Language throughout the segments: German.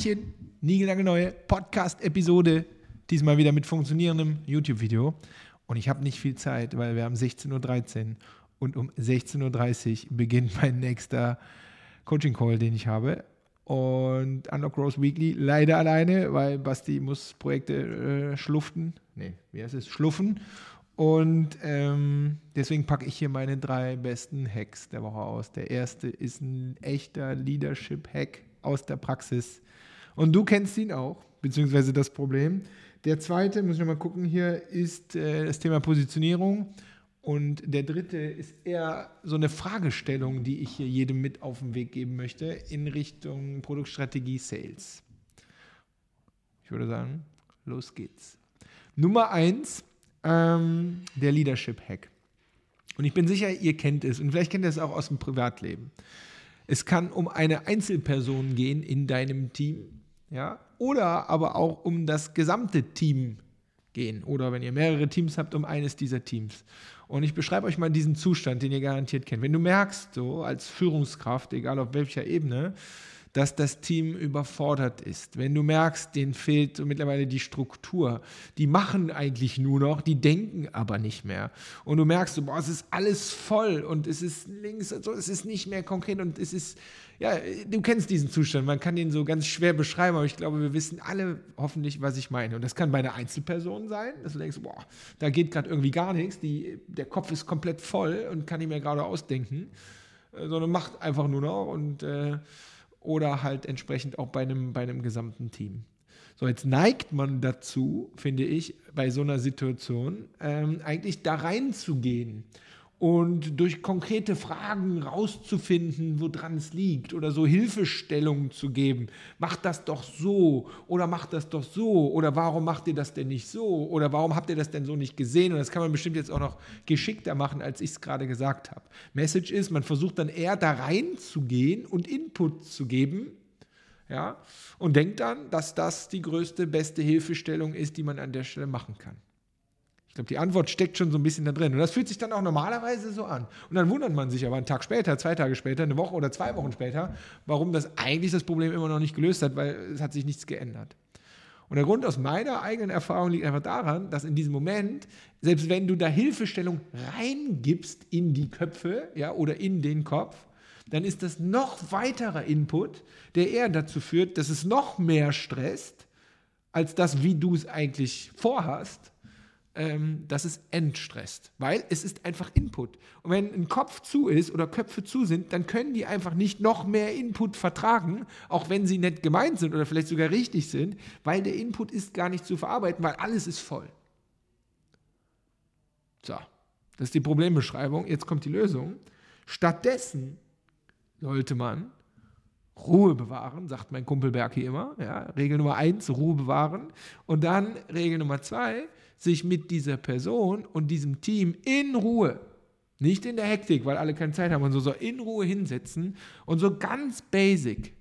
Tachchen, nie lange neue Podcast-Episode. Diesmal wieder mit funktionierendem YouTube-Video. Und ich habe nicht viel Zeit, weil wir haben 16.13 Uhr und um 16.30 Uhr beginnt mein nächster Coaching-Call, den ich habe. Und Unlock Growth Weekly leider alleine, weil Basti muss Projekte äh, schluften. Nee, wie heißt es? Schluffen. Und ähm, deswegen packe ich hier meine drei besten Hacks der Woche aus. Der erste ist ein echter Leadership-Hack aus der Praxis. Und du kennst ihn auch, beziehungsweise das Problem. Der zweite, muss ich nochmal gucken hier, ist äh, das Thema Positionierung. Und der dritte ist eher so eine Fragestellung, die ich hier jedem mit auf den Weg geben möchte in Richtung Produktstrategie Sales. Ich würde sagen, los geht's. Nummer eins, ähm, der Leadership Hack. Und ich bin sicher, ihr kennt es und vielleicht kennt ihr es auch aus dem Privatleben. Es kann um eine Einzelperson gehen in deinem Team, ja, oder aber auch um das gesamte Team gehen oder wenn ihr mehrere Teams habt, um eines dieser Teams. Und ich beschreibe euch mal diesen Zustand, den ihr garantiert kennt. Wenn du merkst, so als Führungskraft, egal auf welcher Ebene, dass das Team überfordert ist. Wenn du merkst, denen fehlt so mittlerweile die Struktur. Die machen eigentlich nur noch, die denken aber nicht mehr. Und du merkst, so, boah, es ist alles voll und es ist links, also es ist nicht mehr konkret und es ist, ja, du kennst diesen Zustand. Man kann den so ganz schwer beschreiben, aber ich glaube, wir wissen alle hoffentlich, was ich meine. Und das kann bei einer Einzelperson sein, dass du denkst, boah, da geht gerade irgendwie gar nichts, die, der Kopf ist komplett voll und kann nicht mehr gerade ausdenken, sondern macht einfach nur noch und äh, oder halt entsprechend auch bei einem, bei einem gesamten Team. So, jetzt neigt man dazu, finde ich, bei so einer Situation ähm, eigentlich da reinzugehen und durch konkrete Fragen rauszufinden, woran es liegt oder so Hilfestellungen zu geben. Macht das doch so oder macht das doch so oder warum macht ihr das denn nicht so oder warum habt ihr das denn so nicht gesehen? Und das kann man bestimmt jetzt auch noch geschickter machen, als ich es gerade gesagt habe. Message ist, man versucht dann eher da reinzugehen und Input zu geben. Ja, und denkt dann, dass das die größte, beste Hilfestellung ist, die man an der Stelle machen kann. Glaube, die Antwort steckt schon so ein bisschen da drin. Und das fühlt sich dann auch normalerweise so an. Und dann wundert man sich aber einen Tag später, zwei Tage später, eine Woche oder zwei Wochen später, warum das eigentlich das Problem immer noch nicht gelöst hat, weil es hat sich nichts geändert. Und der Grund aus meiner eigenen Erfahrung liegt einfach daran, dass in diesem Moment, selbst wenn du da Hilfestellung reingibst in die Köpfe ja, oder in den Kopf, dann ist das noch weiterer Input, der eher dazu führt, dass es noch mehr stresst, als das, wie du es eigentlich vorhast ähm, dass es entstresst, weil es ist einfach Input. Und wenn ein Kopf zu ist oder Köpfe zu sind, dann können die einfach nicht noch mehr Input vertragen, auch wenn sie nett gemeint sind oder vielleicht sogar richtig sind, weil der Input ist gar nicht zu verarbeiten, weil alles ist voll. So, das ist die Problembeschreibung. Jetzt kommt die Lösung. Stattdessen sollte man Ruhe bewahren, sagt mein Kumpel Berki immer. Ja, Regel Nummer eins, Ruhe bewahren. Und dann Regel Nummer zwei, sich mit dieser Person und diesem Team in Ruhe, nicht in der Hektik, weil alle keine Zeit haben und so, so in Ruhe hinsetzen und so ganz basic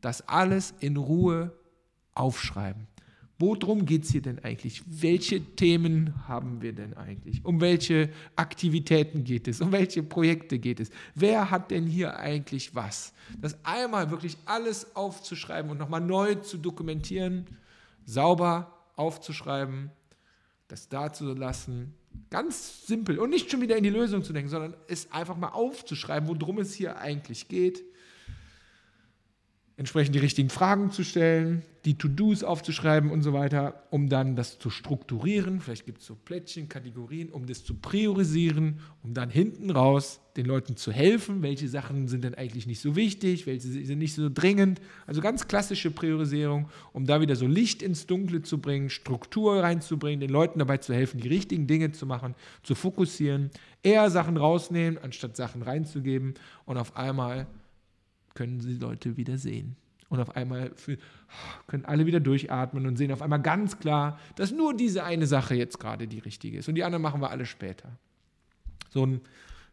das alles in Ruhe aufschreiben. Worum geht es hier denn eigentlich? Welche Themen haben wir denn eigentlich? Um welche Aktivitäten geht es? Um welche Projekte geht es? Wer hat denn hier eigentlich was? Das einmal wirklich alles aufzuschreiben und nochmal neu zu dokumentieren, sauber aufzuschreiben, das da zu lassen, ganz simpel und nicht schon wieder in die Lösung zu denken, sondern es einfach mal aufzuschreiben, worum es hier eigentlich geht entsprechend die richtigen Fragen zu stellen, die To-Dos aufzuschreiben und so weiter, um dann das zu strukturieren. Vielleicht gibt es so Plättchen, Kategorien, um das zu priorisieren, um dann hinten raus den Leuten zu helfen. Welche Sachen sind denn eigentlich nicht so wichtig, welche sind nicht so dringend. Also ganz klassische Priorisierung, um da wieder so Licht ins Dunkle zu bringen, Struktur reinzubringen, den Leuten dabei zu helfen, die richtigen Dinge zu machen, zu fokussieren, eher Sachen rausnehmen, anstatt Sachen reinzugeben und auf einmal können sie Leute wieder sehen. Und auf einmal können alle wieder durchatmen und sehen auf einmal ganz klar, dass nur diese eine Sache jetzt gerade die richtige ist. Und die anderen machen wir alle später. So ein,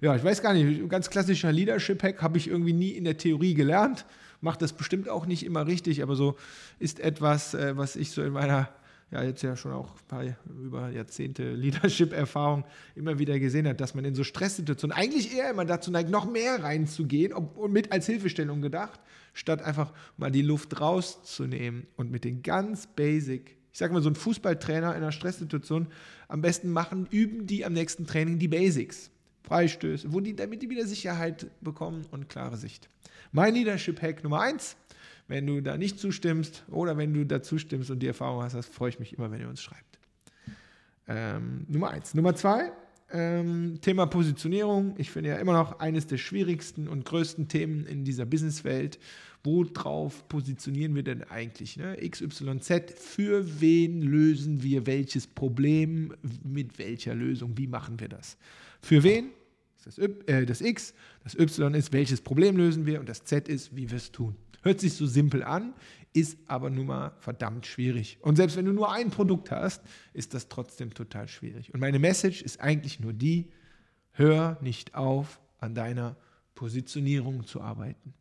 ja, ich weiß gar nicht, ganz klassischer Leadership-Hack habe ich irgendwie nie in der Theorie gelernt. Macht das bestimmt auch nicht immer richtig, aber so ist etwas, äh, was ich so in meiner ja jetzt ja schon auch bei über Jahrzehnte Leadership-Erfahrung immer wieder gesehen hat, dass man in so Stresssituationen eigentlich eher immer dazu neigt, noch mehr reinzugehen und mit als Hilfestellung gedacht, statt einfach mal die Luft rauszunehmen und mit den ganz basic, ich sage mal so ein Fußballtrainer in einer Stresssituation am besten machen, üben die am nächsten Training die Basics. Freistöße, wo die, damit die wieder Sicherheit bekommen und klare Sicht. Mein Leadership-Hack Nummer eins, wenn du da nicht zustimmst oder wenn du da zustimmst und die Erfahrung hast, das freue ich mich immer, wenn ihr uns schreibt. Ähm, Nummer eins. Nummer zwei, ähm, Thema Positionierung. Ich finde ja immer noch eines der schwierigsten und größten Themen in dieser Businesswelt. Worauf positionieren wir denn eigentlich? Ne? XYZ, für wen lösen wir welches Problem mit welcher Lösung? Wie machen wir das? Für wen? Das, y, äh, das X, das Y ist, welches Problem lösen wir und das Z ist, wie wir es tun. Hört sich so simpel an, ist aber nun mal verdammt schwierig. Und selbst wenn du nur ein Produkt hast, ist das trotzdem total schwierig. Und meine Message ist eigentlich nur die, hör nicht auf, an deiner Positionierung zu arbeiten.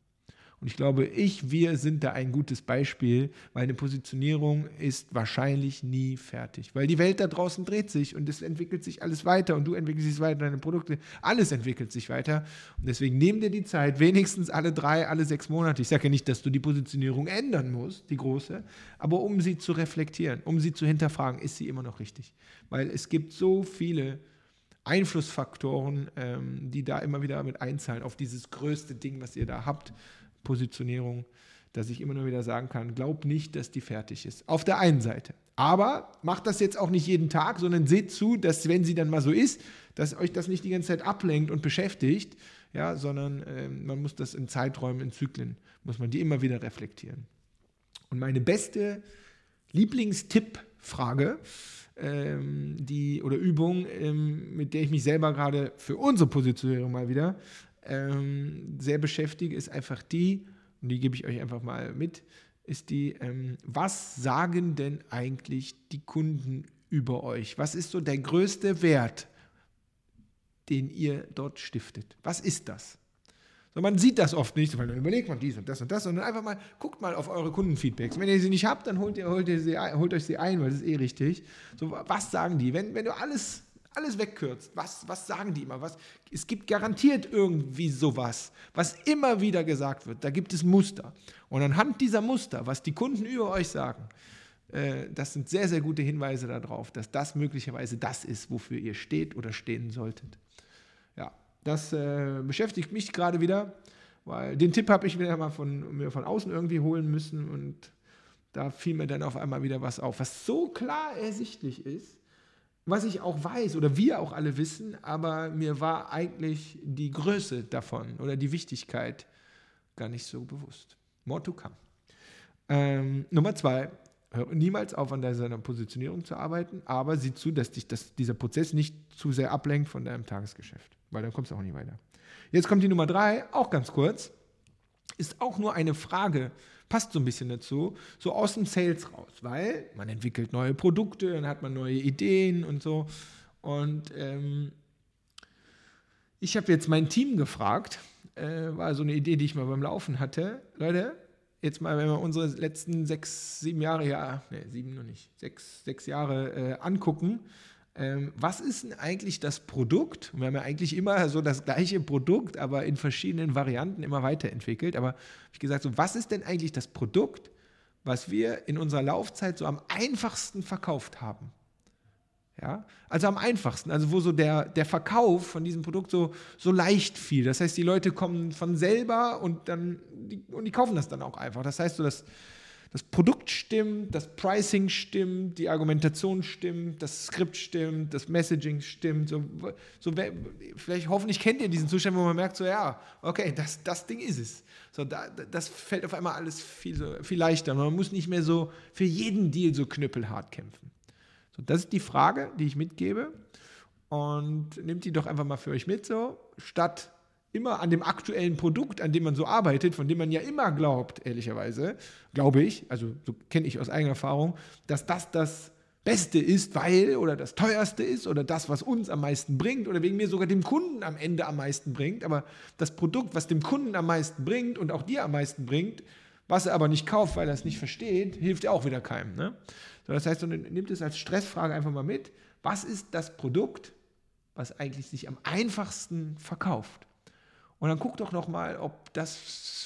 Und ich glaube, ich, wir sind da ein gutes Beispiel, weil eine Positionierung ist wahrscheinlich nie fertig. Weil die Welt da draußen dreht sich und es entwickelt sich alles weiter und du entwickelst dich weiter, deine Produkte, alles entwickelt sich weiter. Und deswegen nimm dir die Zeit, wenigstens alle drei, alle sechs Monate. Ich sage ja nicht, dass du die Positionierung ändern musst, die große, aber um sie zu reflektieren, um sie zu hinterfragen, ist sie immer noch richtig. Weil es gibt so viele Einflussfaktoren, ähm, die da immer wieder mit einzahlen auf dieses größte Ding, was ihr da habt. Positionierung, dass ich immer nur wieder sagen kann, glaub nicht, dass die fertig ist. Auf der einen Seite. Aber macht das jetzt auch nicht jeden Tag, sondern seht zu, dass wenn sie dann mal so ist, dass euch das nicht die ganze Zeit ablenkt und beschäftigt, ja, sondern äh, man muss das in Zeiträumen, in Zyklen, muss man die immer wieder reflektieren. Und meine beste Lieblingstipp-Frage, ähm, oder Übung, ähm, mit der ich mich selber gerade für unsere Positionierung mal wieder ähm, sehr beschäftige, ist einfach die, und die gebe ich euch einfach mal mit, ist die, ähm, was sagen denn eigentlich die Kunden über euch? Was ist so der größte Wert, den ihr dort stiftet? Was ist das? So, man sieht das oft nicht, weil dann überlegt man dies und das und das, sondern einfach mal, guckt mal auf eure Kundenfeedbacks. Wenn ihr sie nicht habt, dann holt, ihr, holt, ihr sie, holt euch sie ein, weil das ist eh richtig. So, was sagen die? Wenn, wenn du alles alles wegkürzt, was, was sagen die immer? Was, es gibt garantiert irgendwie sowas, was immer wieder gesagt wird. Da gibt es Muster. Und anhand dieser Muster, was die Kunden über euch sagen, äh, das sind sehr, sehr gute Hinweise darauf, dass das möglicherweise das ist, wofür ihr steht oder stehen solltet. Ja, das äh, beschäftigt mich gerade wieder, weil den Tipp habe ich wieder mal von, mir von außen irgendwie holen müssen und da fiel mir dann auf einmal wieder was auf, was so klar ersichtlich ist was ich auch weiß oder wir auch alle wissen, aber mir war eigentlich die Größe davon oder die Wichtigkeit gar nicht so bewusst. More to come. Ähm, Nummer zwei, hör niemals auf, an deiner Positionierung zu arbeiten, aber sieh zu, dass dich das, dieser Prozess nicht zu sehr ablenkt von deinem Tagesgeschäft, weil dann kommst du auch nicht weiter. Jetzt kommt die Nummer drei, auch ganz kurz, ist auch nur eine Frage passt so ein bisschen dazu, so aus dem Sales raus, weil man entwickelt neue Produkte, dann hat man neue Ideen und so. Und ähm, ich habe jetzt mein Team gefragt, äh, war so eine Idee, die ich mal beim Laufen hatte. Leute, jetzt mal, wenn wir unsere letzten sechs, sieben Jahre, ja, ne, sieben noch nicht, sechs, sechs Jahre äh, angucken, ähm, was ist denn eigentlich das Produkt? Wir haben ja eigentlich immer so das gleiche Produkt, aber in verschiedenen Varianten immer weiterentwickelt. Aber ich gesagt, so, was ist denn eigentlich das Produkt, was wir in unserer Laufzeit so am einfachsten verkauft haben? Ja, also am einfachsten, also wo so der, der Verkauf von diesem Produkt so, so leicht fiel. Das heißt, die Leute kommen von selber und dann die, und die kaufen das dann auch einfach. Das heißt, so das, das Produkt stimmt, das Pricing stimmt, die Argumentation stimmt, das Skript stimmt, das Messaging stimmt. So, so, vielleicht hoffentlich kennt ihr diesen Zustand, wo man merkt, so ja, okay, das, das Ding ist es. So, da, das fällt auf einmal alles viel, so, viel leichter. Man muss nicht mehr so für jeden Deal so knüppelhart kämpfen. So, das ist die Frage, die ich mitgebe. Und nehmt die doch einfach mal für euch mit, so statt immer an dem aktuellen Produkt, an dem man so arbeitet, von dem man ja immer glaubt, ehrlicherweise, glaube ich, also so kenne ich aus eigener Erfahrung, dass das das Beste ist, weil oder das teuerste ist oder das, was uns am meisten bringt oder wegen mir sogar dem Kunden am Ende am meisten bringt. Aber das Produkt, was dem Kunden am meisten bringt und auch dir am meisten bringt, Was er aber nicht kauft, weil er es nicht versteht, hilft auch wieder keinem. Ne? So, das heißt, nimmt es als Stressfrage einfach mal mit. Was ist das Produkt, was eigentlich sich am einfachsten verkauft? Und dann guck doch noch mal, ob das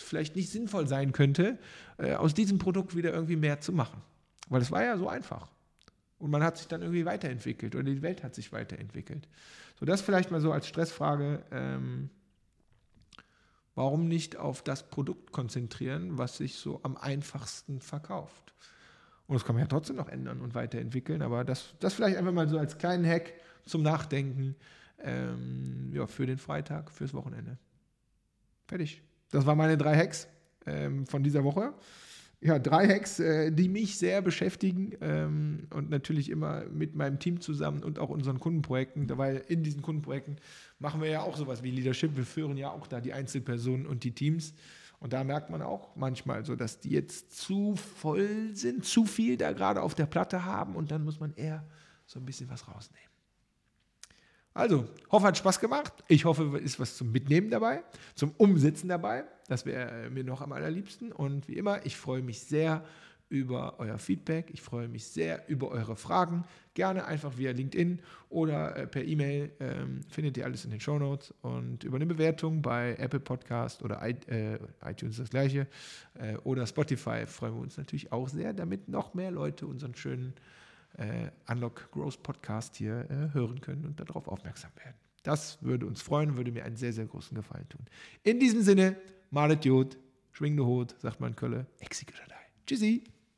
vielleicht nicht sinnvoll sein könnte, äh, aus diesem Produkt wieder irgendwie mehr zu machen. Weil es war ja so einfach. Und man hat sich dann irgendwie weiterentwickelt oder die Welt hat sich weiterentwickelt. So, das vielleicht mal so als Stressfrage. Ähm, warum nicht auf das Produkt konzentrieren, was sich so am einfachsten verkauft? Und das kann man ja trotzdem noch ändern und weiterentwickeln, aber das, das vielleicht einfach mal so als kleinen Hack zum Nachdenken ähm, ja, für den Freitag, fürs Wochenende. Fertig. Das waren meine drei Hacks ähm, von dieser Woche ja, drei Hacks, äh, die mich sehr beschäftigen ähm, und natürlich immer mit meinem Team zusammen und auch unseren Kundenprojekten, weil in diesen Kundenprojekten machen wir ja auch sowas wie Leadership. Wir führen ja auch da die Einzelpersonen und die Teams. Und da merkt man auch manchmal so, dass die jetzt zu voll sind, zu viel da gerade auf der Platte haben und dann muss man eher so ein bisschen was rausnehmen. Also, hoffe, hat Spaß gemacht. Ich hoffe, ist was zum Mitnehmen dabei, zum Umsetzen dabei. Das wäre äh, mir noch am allerliebsten. Und wie immer, ich freue mich sehr über euer Feedback. Ich freue mich sehr über eure Fragen. Gerne einfach via LinkedIn oder äh, per E-Mail. Ähm, findet ihr alles in den Show Notes. Und über eine Bewertung bei Apple Podcast oder äh, iTunes das gleiche äh, oder Spotify freuen wir uns natürlich auch sehr, damit noch mehr Leute unseren schönen äh, Unlock Growth Podcast hier äh, hören können und darauf aufmerksam werden. Das würde uns freuen, würde mir einen sehr, sehr großen Gefallen tun. In diesem Sinne, malet Jod, schwing de Hut, sagt man in Kölle, exekutiert Tschüssi.